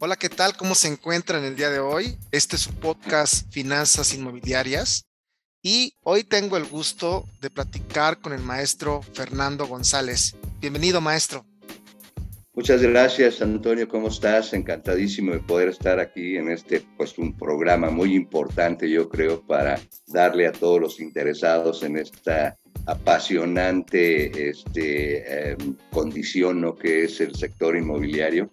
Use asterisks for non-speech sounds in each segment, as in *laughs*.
Hola, ¿qué tal? ¿Cómo se encuentran el día de hoy? Este es su podcast Finanzas Inmobiliarias y hoy tengo el gusto de platicar con el maestro Fernando González. Bienvenido, maestro. Muchas gracias, Antonio. ¿Cómo estás? Encantadísimo de poder estar aquí en este, pues, un programa muy importante, yo creo, para darle a todos los interesados en esta apasionante este, em, condición ¿no? que es el sector inmobiliario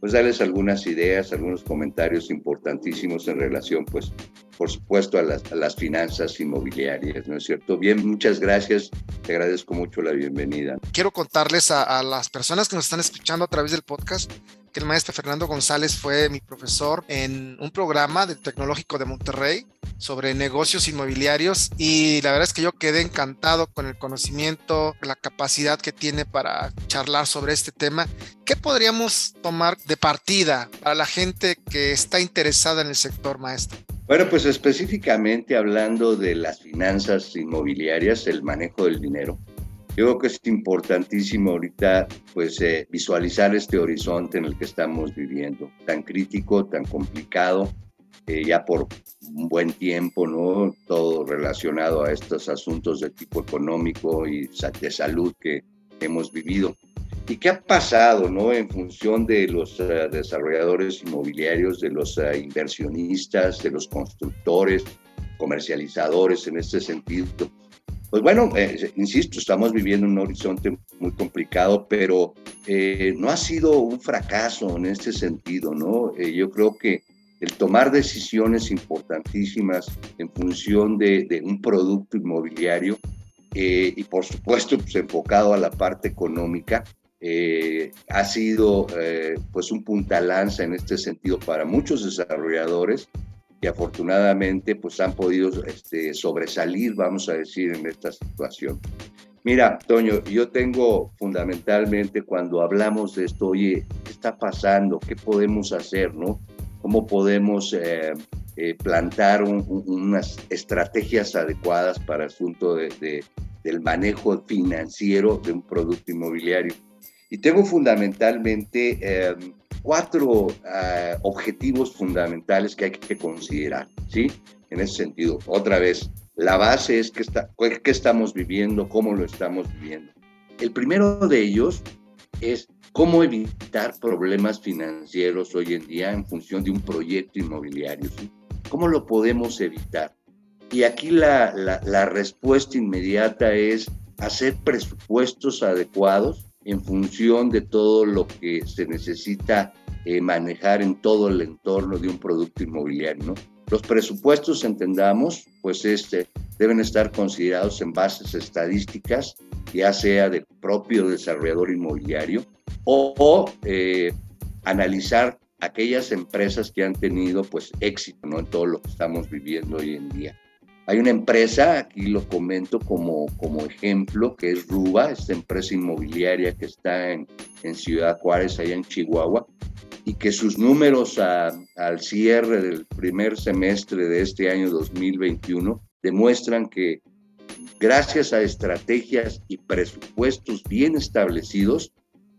pues darles algunas ideas, algunos comentarios importantísimos en relación, pues, por supuesto, a las, a las, finanzas inmobiliarias, ¿no es cierto? Bien, muchas gracias, te agradezco mucho la bienvenida. Quiero contarles a, a las personas que nos están escuchando a través del podcast que el maestro Fernando González fue mi profesor en un programa del Tecnológico de Monterrey sobre negocios inmobiliarios y la verdad es que yo quedé encantado con el conocimiento, la capacidad que tiene para charlar sobre este tema. ¿Qué podríamos tomar de partida para la gente que está interesada en el sector maestro? Bueno, pues específicamente hablando de las finanzas inmobiliarias, el manejo del dinero. Yo creo que es importantísimo ahorita pues eh, visualizar este horizonte en el que estamos viviendo, tan crítico, tan complicado, eh, ya por un buen tiempo, ¿no? Todo relacionado a estos asuntos de tipo económico y de salud que hemos vivido. ¿Y qué ha pasado, no? En función de los uh, desarrolladores inmobiliarios, de los uh, inversionistas, de los constructores, comercializadores en este sentido. Pues bueno, eh, insisto, estamos viviendo un horizonte muy complicado, pero eh, no ha sido un fracaso en este sentido, ¿no? Eh, yo creo que el tomar decisiones importantísimas en función de, un producto inmobiliario y por supuesto pues, enfocado a la parte económica, ha sido pues un puntalanza en este sentido para muchos desarrolladores y afortunadamente pues han podido este, sobresalir, vamos a decir, en esta situación. Mira, Toño, yo tengo fundamentalmente cuando hablamos de esto, oye, ¿qué está pasando? ¿Qué podemos hacer? ¿No? cómo podemos eh, eh, plantar unas estrategias adecuadas para el asunto de, del manejo financiero de un producto inmobiliario. Y tengo fundamentalmente em, cuatro ah, objetivos fundamentales que hay que considerar, ¿sí? En ese sentido, otra vez, la base es qué, está, qué estamos viviendo, cómo lo estamos viviendo. El primero de ellos es cómo evitar problemas financieros hoy en día en función de un proyecto inmobiliario. ¿Cómo lo podemos evitar? Y aquí la, la, respuesta inmediata es hacer presupuestos adecuados en función de todo lo que se necesita eh, manejar en todo el entorno de un producto inmobiliario. ¿no? Los presupuestos, entendamos, pues este, deben estar considerados en bases estadísticas, ya sea del propio desarrollador inmobiliario, o, eh, analizar aquellas empresas que han tenido pues éxito ¿no? en todo lo que estamos viviendo hoy en día. Hay una empresa, aquí lo comento como, como ejemplo, que es Ruba, esta empresa inmobiliaria que está en, en Ciudad Juárez, allá en Chihuahua, y que sus números al cierre del primer semestre de este año 2021 demuestran que gracias a estrategias y presupuestos bien establecidos,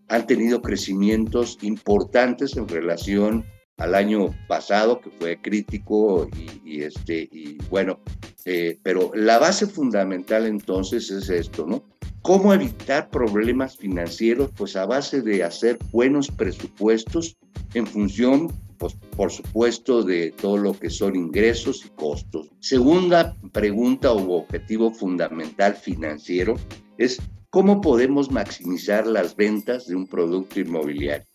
han tenido crecimientos importantes en relación al año pasado, que fue crítico y, este, y bueno, eh, pero la base fundamental entonces es esto, ¿no? ¿Cómo evitar problemas financieros? Pues a base de hacer buenos presupuestos en función, pues, por supuesto, de todo lo que son ingresos y costos. Segunda pregunta o objetivo fundamental financiero es ¿Cómo podemos maximizar las ventas de un producto inmobiliario?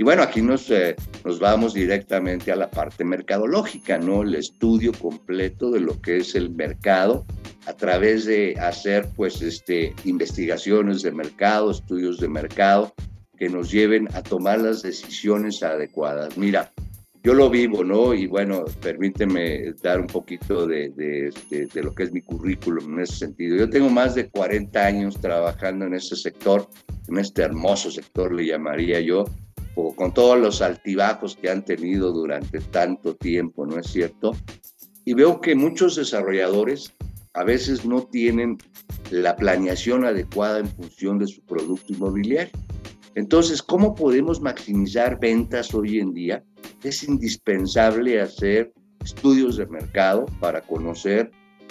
Y bueno, aquí nos, eh, nos vamos directamente a la parte mercadológica, ¿no? El estudio completo de lo que es el mercado a través de hacer, pues, este, investigaciones de mercado, estudios de mercado que nos lleven a tomar las decisiones adecuadas. Mira, yo lo vivo, ¿no? Y bueno, permíteme dar un poquito de, de, de, lo que es mi currículum en ese sentido. Yo tengo más de 40 años trabajando en este sector, en este hermoso sector le llamaría yo, o con todos los altibajos que han tenido durante tanto tiempo, ¿no es cierto? Y veo que muchos desarrolladores a veces no tienen la planeación adecuada en función de su producto inmobiliario. Entonces, ¿cómo podemos maximizar ventas hoy en día? Es indispensable hacer estudios de mercado para conocer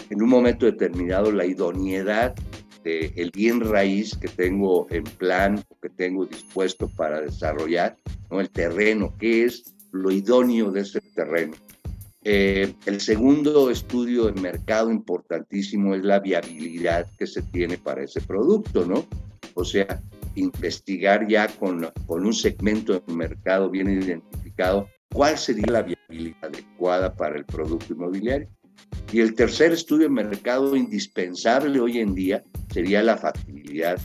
en un momento determinado la idoneidad del bien raíz que tengo en plan o que tengo dispuesto para desarrollar, ¿no? el terreno, qué es lo idóneo de ese terreno. Eh, el segundo estudio de mercado importantísimo es la viabilidad que se tiene para ese producto, ¿no? O sea, investigar ya con, con un segmento de mercado bien identificado cuál sería la viabilidad adecuada para el producto inmobiliario. Y el tercer estudio de mercado indispensable hoy en día sería la factibilidad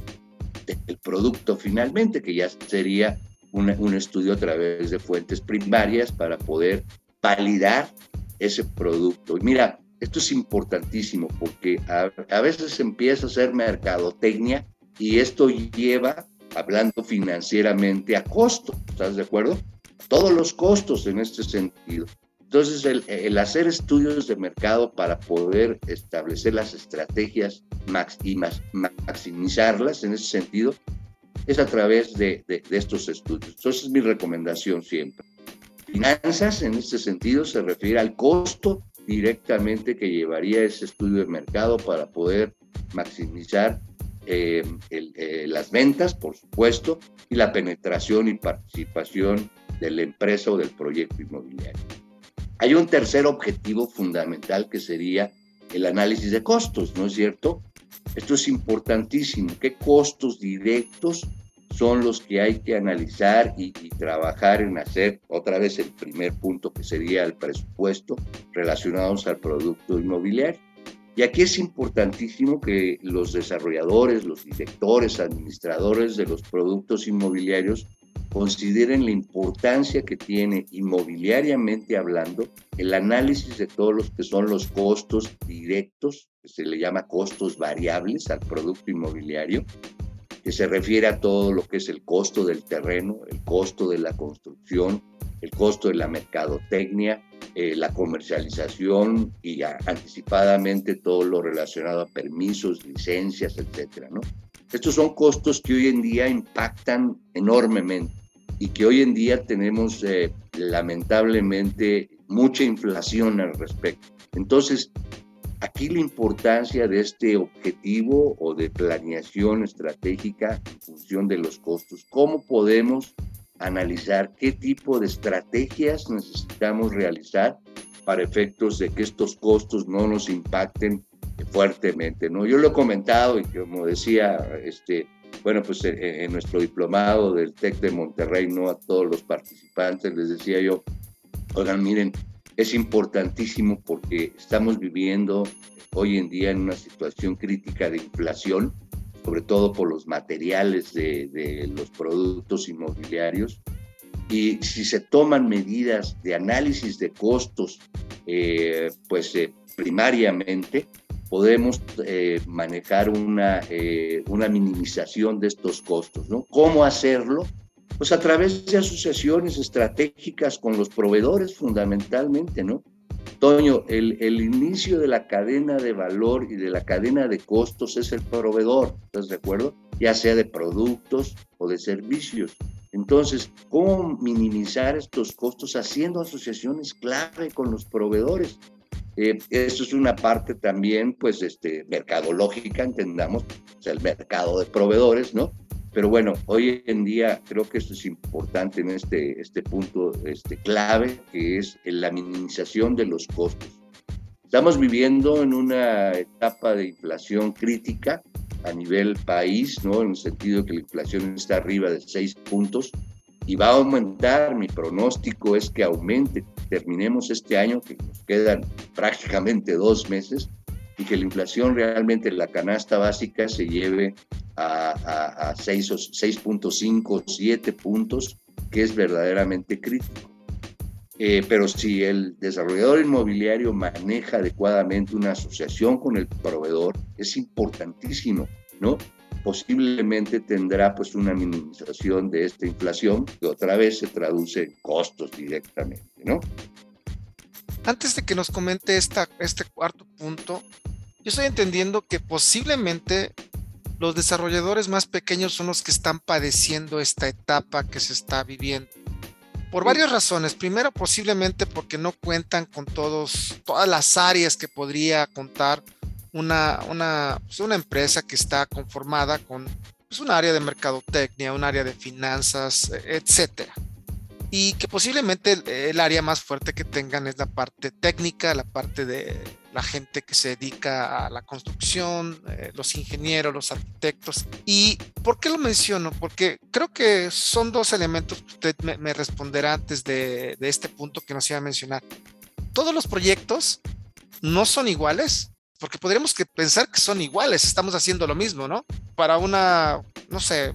del producto finalmente, que ya sería un estudio a través de fuentes primarias para poder validar ese producto. Y mira, esto es importantísimo porque a, a veces empieza a ser mercadotecnia y esto lleva, hablando financieramente, a costo. ¿Estás de acuerdo? Todos los costos en este sentido. Entonces, el, hacer estudios de mercado para poder establecer las estrategias max y maximizarlas en ese sentido es a través de, de, de estos estudios. Entonces, es mi recomendación siempre. Finanzas, en este sentido, se refiere al costo directamente que llevaría ese estudio de mercado para poder maximizar eh, eh, las ventas, por supuesto, y la penetración y participación de la empresa o del proyecto inmobiliario. Hay un tercer objetivo fundamental que sería el análisis de costos, ¿no es cierto? Esto es importantísimo. ¿Qué costos directos son los que hay que analizar y, y, trabajar en hacer otra vez el primer punto que sería el presupuesto relacionados al producto inmobiliario? Y aquí es importantísimo que los desarrolladores, los directores, administradores de los productos inmobiliarios consideren la importancia que tiene inmobiliariamente hablando el análisis de todos los que son los costos directos, que se le llama costos variables al producto inmobiliario, que se refiere a todo lo que es el costo del terreno, el costo de la construcción, el costo de la mercadotecnia, eh, la comercialización y anticipadamente todo lo relacionado a permisos, licencias, etcétera, ¿no? Estos son costos que hoy en día impactan enormemente y que hoy en día tenemos eh, lamentablemente mucha inflación al respecto. Entonces, aquí la importancia de este objetivo o de planeación estratégica en función de los costos. ¿Cómo podemos analizar qué tipo de estrategias necesitamos realizar para efectos de que estos costos no nos impacten fuertemente, ¿no? Yo lo he comentado y como decía, este, bueno, pues en, en nuestro diplomado del TEC de Monterrey, ¿no? A todos los participantes les decía yo, oigan, miren, es importantísimo porque estamos viviendo hoy en día en una situación crítica de inflación sobre todo por los materiales de, los productos inmobiliarios. Y si se toman medidas de análisis de costos, eh, pues eh, primariamente podemos eh, manejar una, una minimización de estos costos. ¿no? ¿Cómo hacerlo? Pues a través de asociaciones estratégicas con los proveedores fundamentalmente, ¿no? Toño, el, el, inicio de la cadena de valor y de la cadena de costos es el proveedor, ¿estás de acuerdo? Ya sea de productos o de servicios. Entonces, ¿cómo minimizar estos costos haciendo asociaciones clave con los proveedores? Eh, esto es una parte también, pues, este, mercadológica, entendamos, o sea, el mercado de proveedores, ¿no? Pero bueno, hoy en día creo que esto es importante en este, este punto este, clave, que es la minimización de los costos. Estamos viviendo en una etapa de inflación crítica a nivel país, ¿no? En el sentido que la inflación está arriba de 6 puntos y va a aumentar. Mi pronóstico es que aumente. Terminemos este año, que nos quedan prácticamente dos meses, y que la inflación realmente en la canasta básica se lleve a, a, 6.5, 7 puntos, que es verdaderamente crítico. Eh, pero si el desarrollador inmobiliario maneja adecuadamente una asociación con el proveedor, es importantísimo, ¿no? Posiblemente tendrá pues una minimización de esta inflación que otra vez se traduce en costos directamente, ¿no? Antes de que nos comente esta, este cuarto punto, yo estoy entendiendo que posiblemente los desarrolladores más pequeños son los que están padeciendo esta etapa que se está viviendo. Por varias razones. Primero, posiblemente porque no cuentan con todos, todas las áreas que podría contar una, una, pues, una empresa que está conformada con pues, un área de mercadotecnia, un área de finanzas, etcétera y que posiblemente el, área más fuerte que tengan es la parte técnica, la parte de la gente que se dedica a la construcción, eh, los ingenieros, los arquitectos. ¿Y por qué lo menciono? Porque creo que son dos elementos que usted me, responderá antes de, de este punto que nos iba a mencionar. Todos los proyectos no son iguales, porque podríamos que pensar que son iguales, estamos haciendo lo mismo, ¿no? Para una, no sé,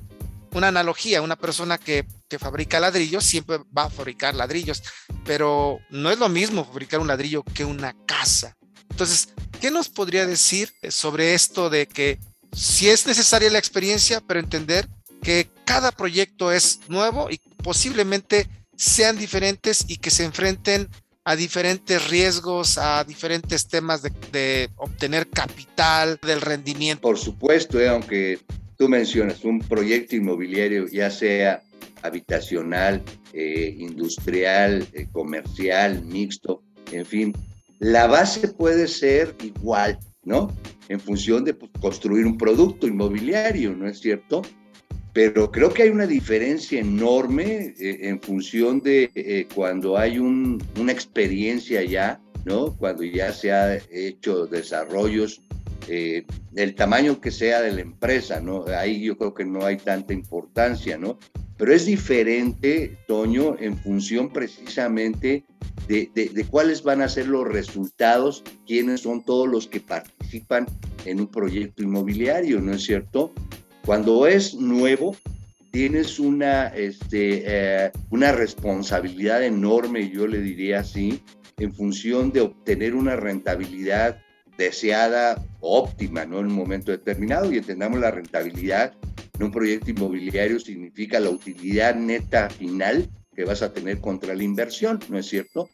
una analogía, una persona que, fabrica ladrillos siempre va a fabricar ladrillos, pero no es lo mismo fabricar un ladrillo que una casa. Entonces, ¿qué nos podría decir sobre esto de que si es necesaria la experiencia, pero entender que cada proyecto es nuevo y posiblemente sean diferentes y que se enfrenten a diferentes riesgos, a diferentes temas de, obtener capital, del rendimiento. Por supuesto, eh, aunque tú mencionas un proyecto inmobiliario, ya sea habitacional, eh, industrial, eh, comercial, mixto, en fin, la base puede ser igual, ¿no? En función de pues, construir un producto inmobiliario, ¿no es cierto? Pero creo que hay una diferencia enorme eh, en función de cuando hay una experiencia ya, ¿no? Cuando ya se ha hecho desarrollos eh, tamaño que sea de la empresa, ¿no? Ahí yo creo que no hay tanta importancia, ¿no? Pero es diferente, Toño, en función precisamente de, de, cuáles van a ser los resultados, quiénes son todos los que participan en un proyecto inmobiliario, ¿no es cierto? Cuando es nuevo, tienes una, este, eh, una responsabilidad enorme, yo le diría así, en función de obtener una rentabilidad deseada, óptima, ¿no? En un momento determinado y entendamos la rentabilidad en un proyecto inmobiliario significa la utilidad neta final que vas a tener contra la inversión, ¿no es cierto?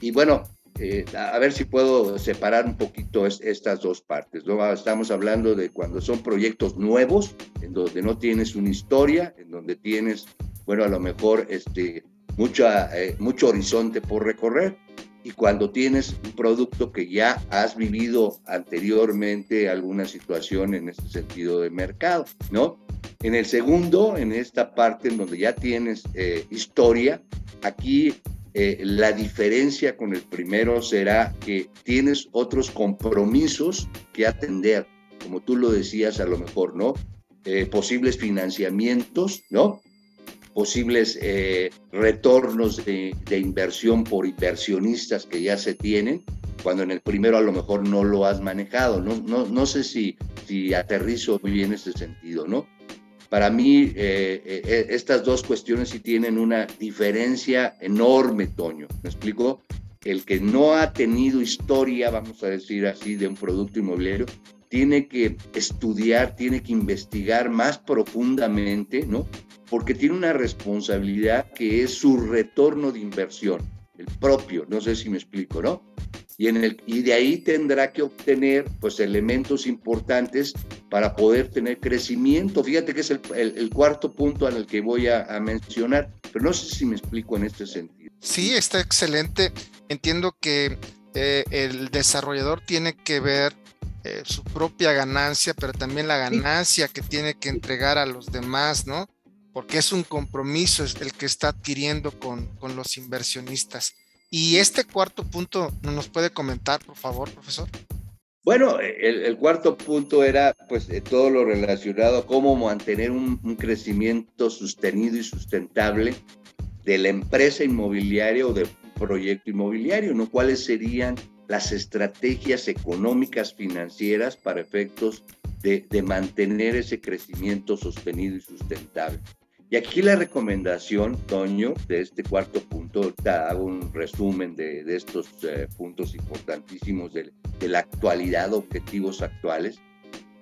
Y bueno, eh, a ver si puedo separar un poquito estas dos partes. ¿no? Estamos hablando de cuando son proyectos nuevos, en donde no tienes una historia, en donde tienes, bueno, a lo mejor este, mucha, eh, mucho horizonte por recorrer y cuando tienes un producto que ya has vivido anteriormente alguna situación en este sentido de mercado, ¿no? En el segundo, en esta parte en donde ya tienes eh, historia, aquí eh, la diferencia con el primero será que tienes otros compromisos que atender, como tú lo decías a lo mejor, ¿no? Eh, posibles financiamientos, ¿no? posibles eh, retornos de, inversión por inversionistas que ya se tienen, cuando en el primero a lo mejor no lo has manejado. No, no, no sé si, si aterrizo muy bien ese sentido, ¿no? Para mí, eh, eh, estas dos cuestiones sí tienen una diferencia enorme, Toño. ¿Me explico? El que no ha tenido historia, vamos a decir así, de un producto inmobiliario, tiene que estudiar, tiene que investigar más profundamente, ¿no? porque tiene una responsabilidad que es su retorno de inversión, el propio, no sé si me explico, ¿no? Y, en el, y de ahí tendrá que obtener pues elementos importantes para poder tener crecimiento. Fíjate que es el, cuarto punto al que voy a, mencionar, pero no sé si me explico en este sentido. Sí, está excelente. Entiendo que eh, el desarrollador tiene que ver eh, su propia ganancia, pero también la ganancia que tiene que entregar a los demás, ¿no? Porque es un compromiso el que está adquiriendo con, con los inversionistas. Y este cuarto punto, ¿nos puede comentar, por favor, profesor? Bueno, el, cuarto punto era pues eh, todo lo relacionado a cómo mantener un, crecimiento sostenido y sustentable de la empresa inmobiliaria o del proyecto inmobiliario, ¿no? ¿Cuáles serían las estrategias económicas financieras para efectos de, de mantener ese crecimiento sostenido y sustentable? Y aquí la recomendación, Toño, de este cuarto punto, te hago un resumen de, de estos eh, puntos importantísimos de, de, la actualidad, objetivos actuales,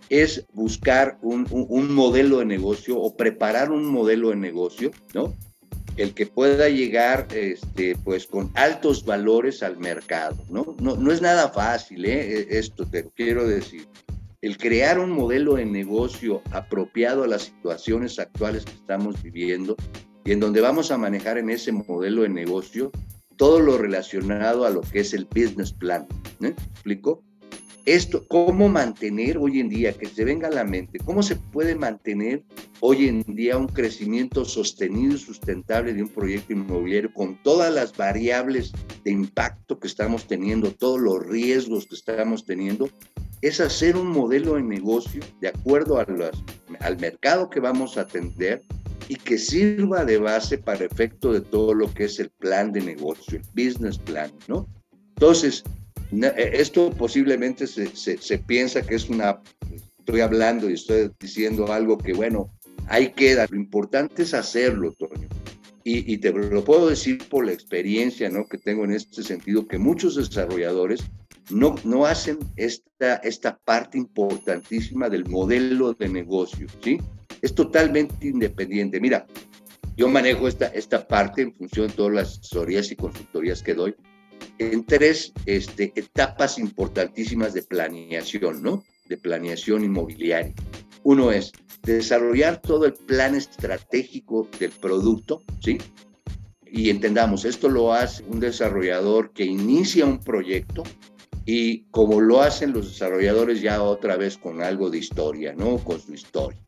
es buscar un, un, modelo de negocio o preparar un modelo de negocio, ¿no? El que pueda llegar, este, pues, con altos valores al mercado, ¿no? No, no es nada fácil, ¿eh? E, esto te quiero decir. El crear un modelo de negocio apropiado a las situaciones actuales que estamos viviendo y en donde vamos a manejar en ese modelo de negocio todo lo relacionado a lo que es el business plan. ¿Me explico? Esto, cómo mantener hoy en día, que se venga a la mente, cómo se puede mantener hoy en día un crecimiento sostenido y sustentable de un proyecto inmobiliario con todas las variables de impacto que estamos teniendo, todos los riesgos que estamos teniendo, es hacer un modelo de negocio de acuerdo a al mercado que vamos a atender y que sirva de base para efecto de todo lo que es el plan de negocio, el business plan, ¿no? Entonces, esto posiblemente se, se, piensa que es una, estoy hablando y estoy diciendo algo que, bueno, ahí queda. Lo importante es hacerlo, Toño. Y, y, te lo puedo decir por la experiencia ¿no? que tengo en este sentido, que muchos desarrolladores no, no hacen esta, esta parte importantísima del modelo de negocio, ¿sí? Es totalmente independiente. Mira, yo manejo esta, esta parte en función de todas las asesorías y consultorías que doy en tres este, etapas importantísimas de planeación, ¿no? De planeación inmobiliaria. Uno es desarrollar todo el plan estratégico del producto, ¿sí? Y entendamos, esto lo hace un desarrollador que inicia un proyecto y como lo hacen los desarrolladores ya otra vez con algo de historia, ¿no? Con su historia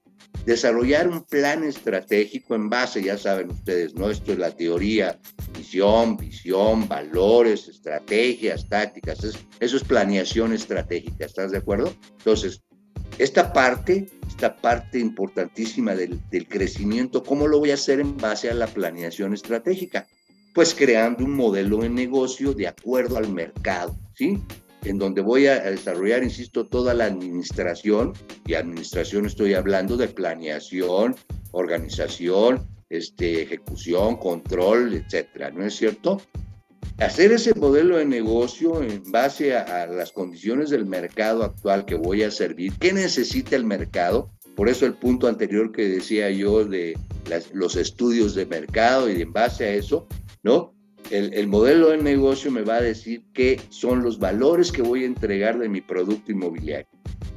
desarrollar un plan estratégico en base, ya saben ustedes, ¿no? Esto es la teoría, misión, visión, valores, estrategias, tácticas, eso es planeación estratégica, ¿estás de acuerdo? Entonces, esta parte, esta parte importantísima del, del crecimiento, ¿cómo lo voy a hacer en base a la planeación estratégica? Pues creando un modelo de negocio de acuerdo al mercado, ¿sí? En donde voy a desarrollar, insisto, toda la administración, y administración estoy hablando de planeación, organización, este, ejecución, control, etcétera, ¿no es cierto? Hacer ese modelo de negocio en base a, las condiciones del mercado actual que voy a servir, qué necesita el mercado, por eso el punto anterior que decía yo de los estudios de mercado y en base a eso, ¿no? El, modelo de negocio me va a decir qué son los valores que voy a entregar de mi producto inmobiliario.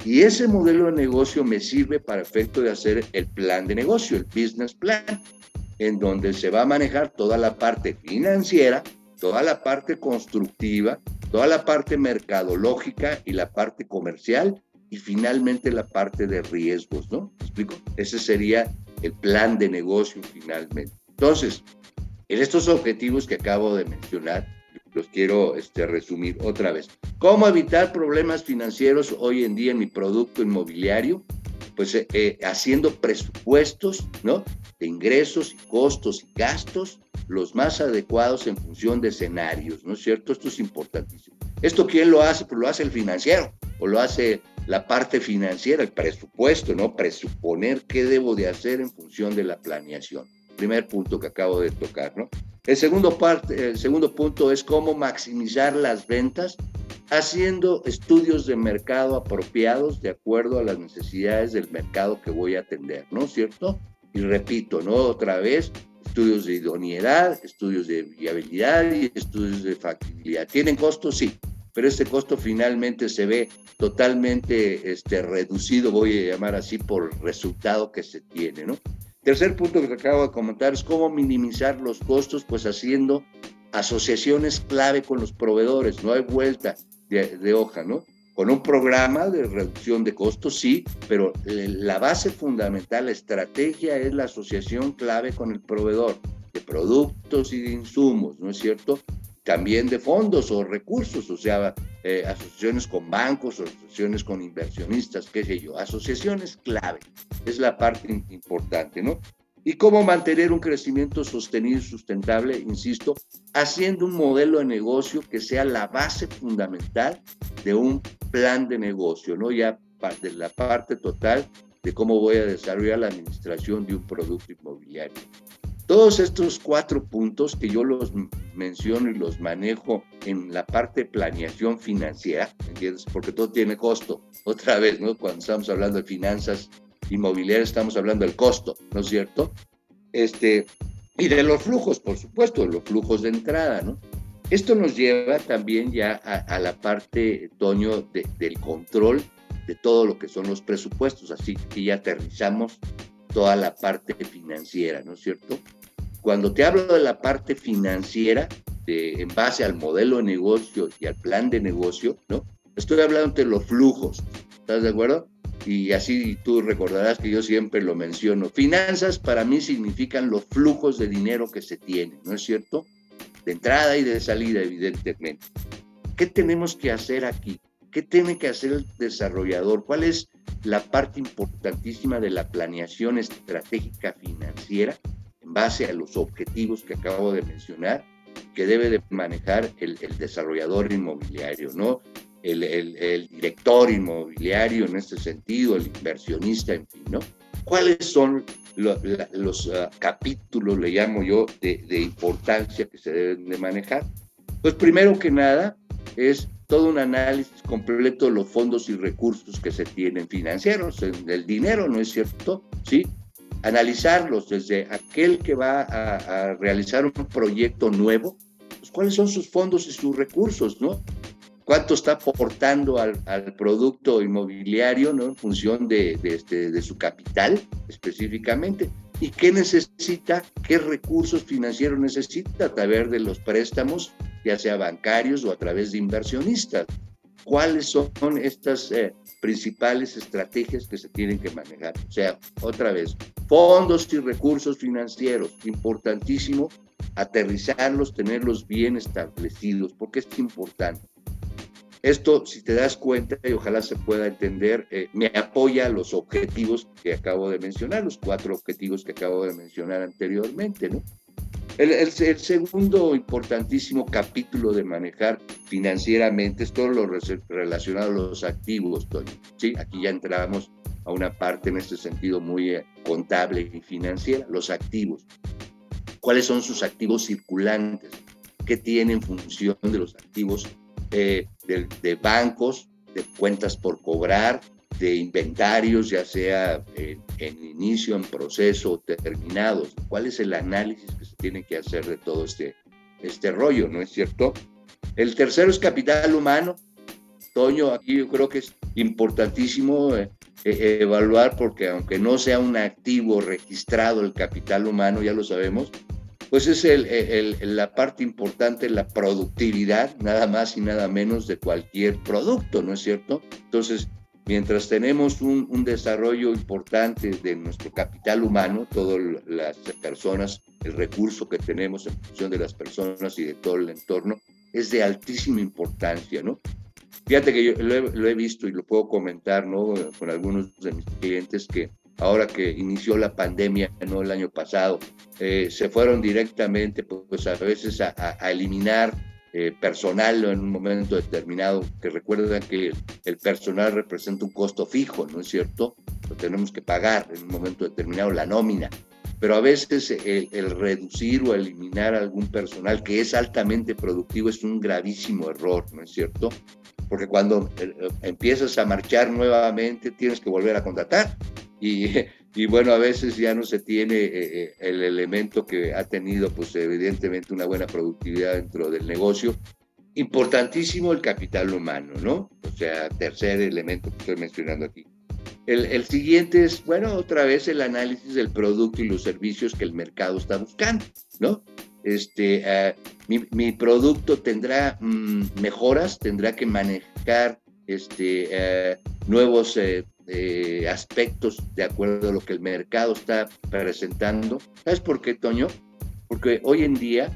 Y ese modelo de negocio me sirve para efecto de hacer el plan de negocio, el business plan, en donde se va a manejar toda la parte financiera, toda la parte constructiva, toda la parte mercadológica y la parte comercial y finalmente la parte de riesgos, ¿no? ¿Me explico? Ese sería el plan de negocio finalmente. Entonces, en estos objetivos que acabo de mencionar, los quiero este, resumir otra vez. ¿Cómo evitar problemas financieros hoy en día en mi producto inmobiliario? Pues eh, eh, haciendo presupuestos, ¿no? De ingresos y costos y gastos los más adecuados en función de escenarios, ¿no es cierto? Esto es importantísimo. ¿Esto quién lo hace? Pues lo hace el financiero o lo hace la parte financiera, el presupuesto, ¿no? Presuponer qué debo de hacer en función de la planeación primer punto que acabo de tocar, ¿no? El segundo, parte, el segundo punto es cómo maximizar las ventas haciendo estudios de mercado apropiados de acuerdo a las necesidades del mercado que voy a atender, ¿no cierto? Y repito, ¿no? Otra vez, estudios de idoneidad, estudios de viabilidad y estudios de factibilidad. ¿Tienen costo? Sí, pero este costo finalmente se ve totalmente este, reducido, voy a llamar así, por el resultado que se tiene, ¿no? Tercer punto que acabo de comentar es cómo minimizar los costos, pues haciendo asociaciones clave con los proveedores, no hay vuelta de, hoja, ¿no? Con un programa de reducción de costos, sí, pero la base fundamental, la estrategia es la asociación clave con el proveedor de productos y de insumos, ¿no es cierto? También de fondos o recursos, o sea, eh, asociaciones con bancos, asociaciones con inversionistas, qué sé yo, asociaciones clave, es la parte importante, ¿no? Y cómo mantener un crecimiento sostenido y sustentable, insisto, haciendo un modelo de negocio que sea la base fundamental de un plan de negocio, ¿no? Ya de la parte total de cómo voy a desarrollar la administración de un producto inmobiliario. Todos estos cuatro puntos que yo los menciono y los manejo en la parte de planeación financiera, ¿entiendes? Porque todo tiene costo. *laughs* Otra vez, ¿no? Cuando estamos hablando de finanzas inmobiliarias, estamos hablando del costo, ¿no es cierto? Este, y de los flujos, por supuesto, los flujos de entrada, ¿no? Esto nos lleva también ya a, la parte, Toño, del control de todo lo que son los presupuestos, así que ya aterrizamos toda la parte financiera, ¿no es cierto? Cuando te hablo de la parte financiera, de, en base al modelo de negocio y al plan de negocio, ¿no? Estoy hablando de los flujos, ¿estás de acuerdo? Y así tú recordarás que yo siempre lo menciono. Finanzas para mí significan los flujos de dinero que se tienen, ¿no es cierto? De entrada y de salida, evidentemente. ¿Qué tenemos que hacer aquí? ¿Qué tiene que hacer el desarrollador? ¿Cuál es la parte importantísima de la planeación estratégica financiera base a los objetivos que acabo de mencionar que debe de manejar el, desarrollador inmobiliario, ¿no? El, el, director inmobiliario en este sentido, el inversionista, en fin, ¿no? ¿Cuáles son los ah, capítulos, le llamo yo, de, importancia que se deben de manejar? Pues primero que nada es todo un análisis completo de los fondos y recursos que se tienen financieros, del dinero, ¿no es cierto? Sí, analizarlos desde aquel que va a, realizar un proyecto nuevo, pues cuáles son sus fondos y sus recursos, ¿no? cuánto está aportando al, producto inmobiliario ¿no? en función de, este, de, su capital específicamente y qué necesita, qué recursos financieros necesita a través de los préstamos, ya sea bancarios o a través de inversionistas. ¿Cuáles son estas eh, principales estrategias que se tienen que manejar? O sea, otra vez, fondos y recursos financieros, importantísimo aterrizarlos, tenerlos bien establecidos, porque es importante. Esto, si te das cuenta, y ojalá se pueda entender, eh, me apoya los objetivos que acabo de mencionar, los cuatro objetivos que acabo de mencionar anteriormente, ¿no? El, segundo importantísimo capítulo de manejar financieramente es todo lo relacionado a los activos, Toño. Sí, aquí ya entramos a una parte en este sentido muy eh, contable y financiera, los activos. ¿Cuáles son sus activos circulantes? ¿Qué tienen función de los activos eh, de, bancos, de cuentas por cobrar, de inventarios, ya sea en, inicio, en proceso, terminados. ¿Cuál es el análisis que se tiene que hacer de todo este, este rollo, no es cierto? El tercero es capital humano. Toño, aquí yo creo que es importantísimo eh, eh, evaluar porque aunque no sea un activo registrado el capital humano, ya lo sabemos, pues es el, la parte importante, la productividad, nada más y nada menos de cualquier producto, ¿no es cierto? Entonces, mientras tenemos un, un desarrollo importante de nuestro capital humano, todas las personas, el recurso que tenemos en función de las personas y de todo el entorno, es de altísima importancia, ¿no? Fíjate que yo lo he, lo he visto y lo puedo comentar, ¿no? Con algunos de mis clientes que ahora que inició la pandemia, no el año pasado, eh, se fueron directamente, pues a veces a, eliminar eh, personal en un momento determinado, que recuerdan que el, personal representa un costo fijo, ¿no es cierto? Lo tenemos que pagar en un momento determinado, la nómina. Pero a veces el, el reducir o eliminar algún personal que es altamente productivo es un gravísimo error, ¿no es cierto? Porque cuando eh, empiezas a marchar nuevamente tienes que volver a contratar y, bueno, a veces ya no se tiene eh, eh, el elemento que ha tenido, pues evidentemente una buena productividad dentro del negocio. Importantísimo el capital humano, ¿no? O sea, tercer elemento que estoy mencionando aquí. El, el, siguiente es, bueno, otra vez el análisis del producto y los servicios que el mercado está buscando, ¿no? Este, ah, mi, mi, producto tendrá mm, mejoras, tendrá que manejar este, uh, nuevos uh, eh, aspectos de acuerdo a lo que el mercado está presentando. ¿Sabes por qué, Toño? Porque hoy en día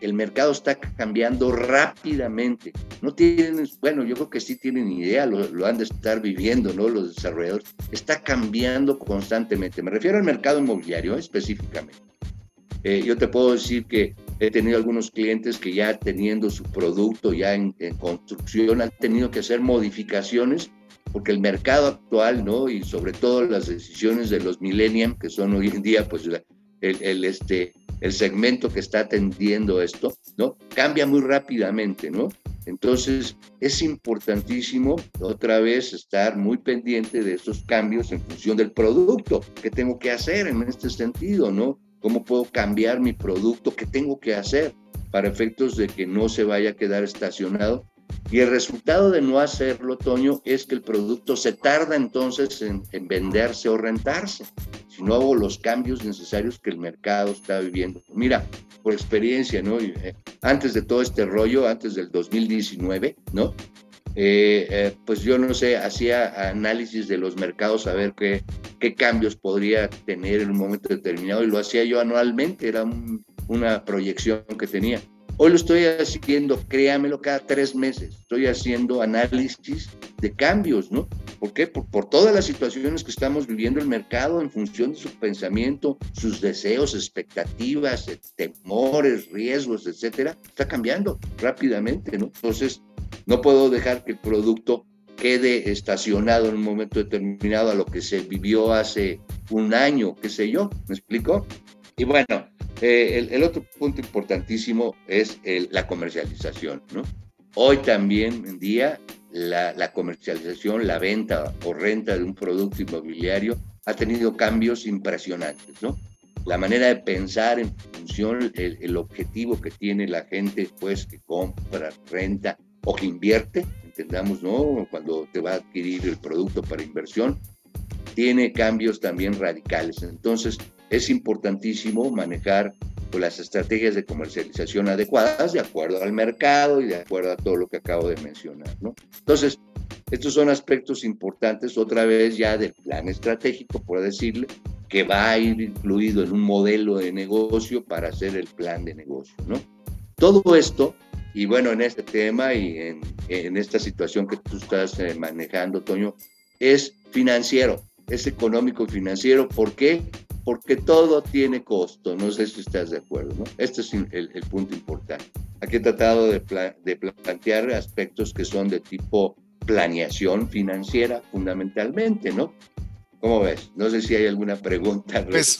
el mercado está cambiando rápidamente. No tienen, bueno, yo creo que sí tienen idea, lo, han de estar viviendo, ¿no? Los desarrolladores. Está cambiando constantemente. Me refiero al mercado inmobiliario específicamente. Eh, yo te puedo decir que he tenido algunos clientes que ya teniendo su producto ya en, en construcción han tenido que hacer modificaciones porque el mercado actual, ¿no? Y sobre todo las decisiones de los millennials, que son hoy en día, pues, el, este, el segmento que está atendiendo esto, ¿no? Cambia muy rápidamente, ¿no? Entonces, es importantísimo otra vez estar muy pendiente de esos cambios en función del producto. ¿Qué tengo que hacer en este sentido, no? ¿Cómo puedo cambiar mi producto? ¿Qué tengo que hacer para efectos de que no se vaya a quedar estacionado Y el resultado de no hacerlo, Toño, es que el producto se tarda entonces en, venderse o rentarse, si no hago los cambios necesarios que el mercado está viviendo. Mira, por experiencia, ¿no? Eh, antes de todo este rollo, antes del 2019, ¿no? Eh, eh, pues yo no sé, hacía análisis de los mercados a ver qué, qué cambios podría tener en un momento determinado y lo hacía yo anualmente, era una proyección que tenía. Hoy lo estoy haciendo, créamelo, cada tres meses. Estoy haciendo análisis de cambios, ¿no? ¿Por qué? Por, por, todas las situaciones que estamos viviendo el mercado en función de su pensamiento, sus deseos, expectativas, eh, temores, riesgos, etcétera, está cambiando rápidamente, ¿no? Entonces, no puedo dejar que el producto quede estacionado en un momento determinado a lo que se vivió hace un año, qué sé yo, ¿me explico? Y bueno, eh, el, otro punto importantísimo es la comercialización, ¿no? Hoy también en día la, la, comercialización, la venta o renta de un producto inmobiliario ha tenido cambios impresionantes, ¿no? La manera de pensar en función, el, el objetivo que tiene la gente, pues, que compra, renta o que invierte, entendamos, ¿no? Cuando te va a adquirir el producto para inversión, tiene cambios también radicales. Entonces, es importantísimo manejar pues, las estrategias de comercialización adecuadas de acuerdo al mercado y de acuerdo a todo lo que acabo de mencionar. ¿no? Entonces, estos son aspectos importantes otra vez ya del plan estratégico, por decirle, que va a ir incluido en un modelo de negocio para hacer el plan de negocio. ¿no? Todo esto, y bueno, en este tema y en, en esta situación que tú estás eh, manejando, Toño, es financiero, es económico y financiero. ¿Por qué? Porque todo tiene costo. No sé si estás de acuerdo, ¿no? Este es el, punto importante. Aquí he tratado de, de, plantear aspectos que son de tipo planeación financiera, fundamentalmente, ¿no? ¿Cómo ves? No sé si hay alguna pregunta. Pues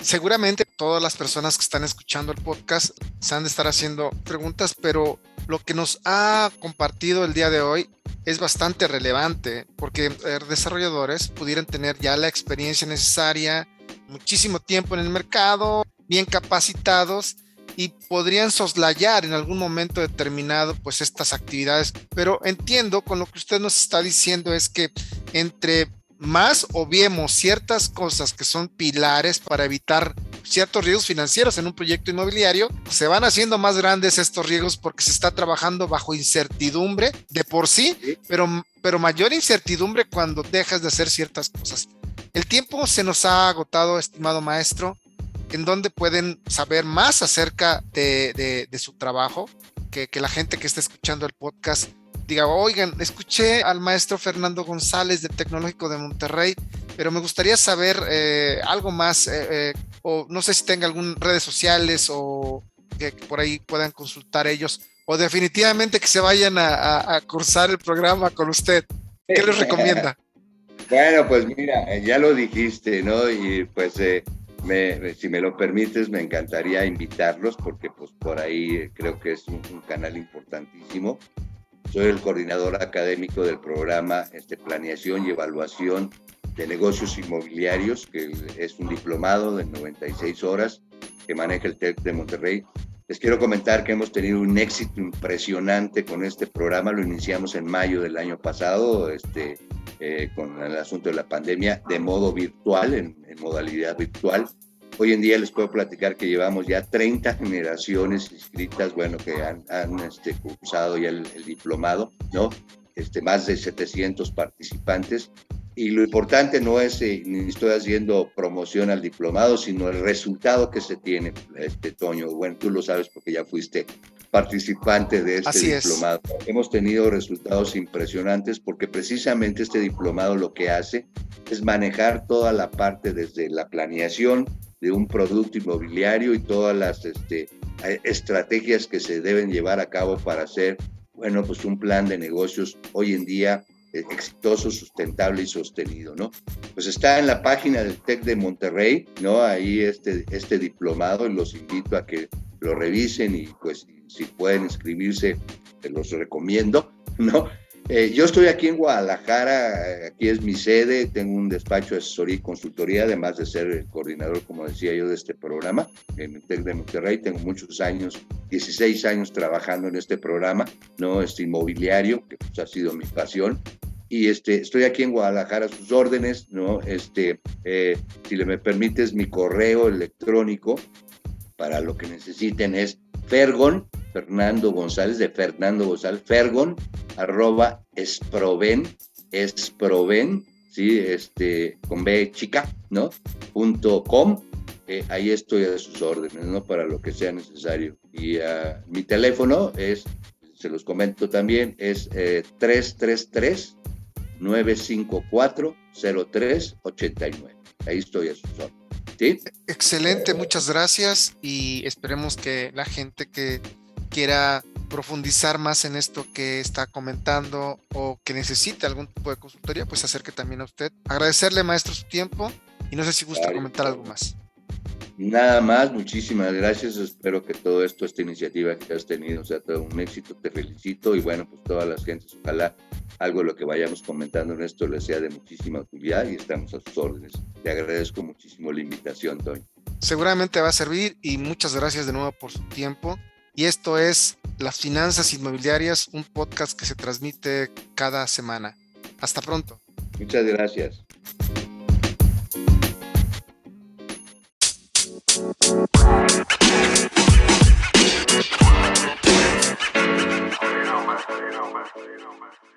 seguramente todas las personas que están escuchando el podcast se han de estar haciendo preguntas, pero lo que nos ha compartido el día de hoy es bastante relevante porque eh, desarrolladores pudieran tener ya la experiencia necesaria, muchísimo tiempo en el mercado, bien capacitados y podrían soslayar en algún momento determinado pues estas actividades. Pero entiendo con lo que usted nos está diciendo es que entre más obviemos ciertas cosas que son pilares para evitar ciertos riesgos financieros en un proyecto inmobiliario, se van haciendo más grandes estos riesgos porque se está trabajando bajo incertidumbre de por sí, pero, pero mayor incertidumbre cuando dejas de hacer ciertas cosas. El tiempo se nos ha agotado, estimado maestro. ¿En dónde pueden saber más acerca de, su trabajo? Que, la gente que está escuchando el podcast diga, oigan, escuché al maestro Fernando González del Tecnológico de Monterrey, pero me gustaría saber eh, algo más, eh, eh, o no sé si tenga algunas redes sociales o que por ahí puedan consultar ellos, o definitivamente que se vayan a, a cursar el programa con usted. ¿Qué les recomienda? Bueno, pues mira, eh, ya lo dijiste, ¿no? Y pues eh, si me lo permites, me encantaría invitarlos porque pues por ahí eh, creo que es un, canal importantísimo. Soy el coordinador académico del programa este, Planeación y Evaluación de Negocios Inmobiliarios, que es un diplomado de 96 horas que maneja el TEC de Monterrey. Les quiero comentar que hemos tenido un éxito impresionante con este programa. Lo iniciamos en mayo del año pasado. Este, eh, con el asunto de la pandemia de modo virtual, en, modalidad virtual. Hoy en día les puedo platicar que llevamos ya 30 generaciones inscritas, bueno, que han, este, cursado ya el, diplomado, ¿no? Este, más de 700 participantes. Y lo importante no es, eh, ni estoy haciendo promoción al diplomado, sino el resultado que se tiene, este Toño. Bueno, tú lo sabes porque ya fuiste participante de este diplomado. Hemos tenido resultados impresionantes porque precisamente este diplomado lo que hace es manejar toda la parte desde la planeación de un producto inmobiliario y todas las este, estrategias que se deben llevar a cabo para hacer, bueno, pues un plan de negocios hoy en día eh, exitoso, sustentable y sostenido, ¿no? Pues está en la página del TEC de Monterrey, ¿no? Ahí este, este diplomado y los invito a que lo revisen y pues si pueden inscribirse, los recomiendo, *laughs* ¿no? Eh, yo estoy aquí en Guadalajara, aquí es mi sede, tengo un despacho de asesoría y consultoría, además de ser el coordinador, como decía yo, de este programa en el TEC de Monterrey. Tengo muchos años, 16 años trabajando en este programa, ¿no? Este inmobiliario, que pues, ha sido mi pasión. Y este, estoy aquí en Guadalajara a sus órdenes, ¿no? Este, eh, si le me permites, mi correo electrónico para lo que necesiten es Fergon, Fernando González, de Fernando González, Fergon, arroba esproven, esproven, sí, este, con B chica, ¿no? Punto com. Eh, ahí estoy a sus órdenes, ¿no? Para lo que sea necesario. Y uh, mi teléfono es, se los comento también, es eh, 333 954 0389. Ahí estoy a sus órdenes. ¿Sí? Excelente, muchas gracias y esperemos que la gente que quiera profundizar más en esto que está comentando o que necesite algún tipo de consultoría, pues acerque también a usted. Agradecerle, maestro, su tiempo y no sé si gusta comentar algo más. Nada más, muchísimas gracias. Espero que todo esto, esta iniciativa que has tenido, sea todo un éxito. Te felicito y bueno, pues todas las gentes, ojalá algo de lo que vayamos comentando en esto les sea de muchísima utilidad y estamos a sus órdenes. Te agradezco muchísimo la invitación, Toño. Seguramente va a servir y muchas gracias de nuevo por su tiempo. Y esto es Las Finanzas Inmobiliarias, un podcast que se transmite cada semana. Hasta pronto. Muchas gracias. You know, man. You. You.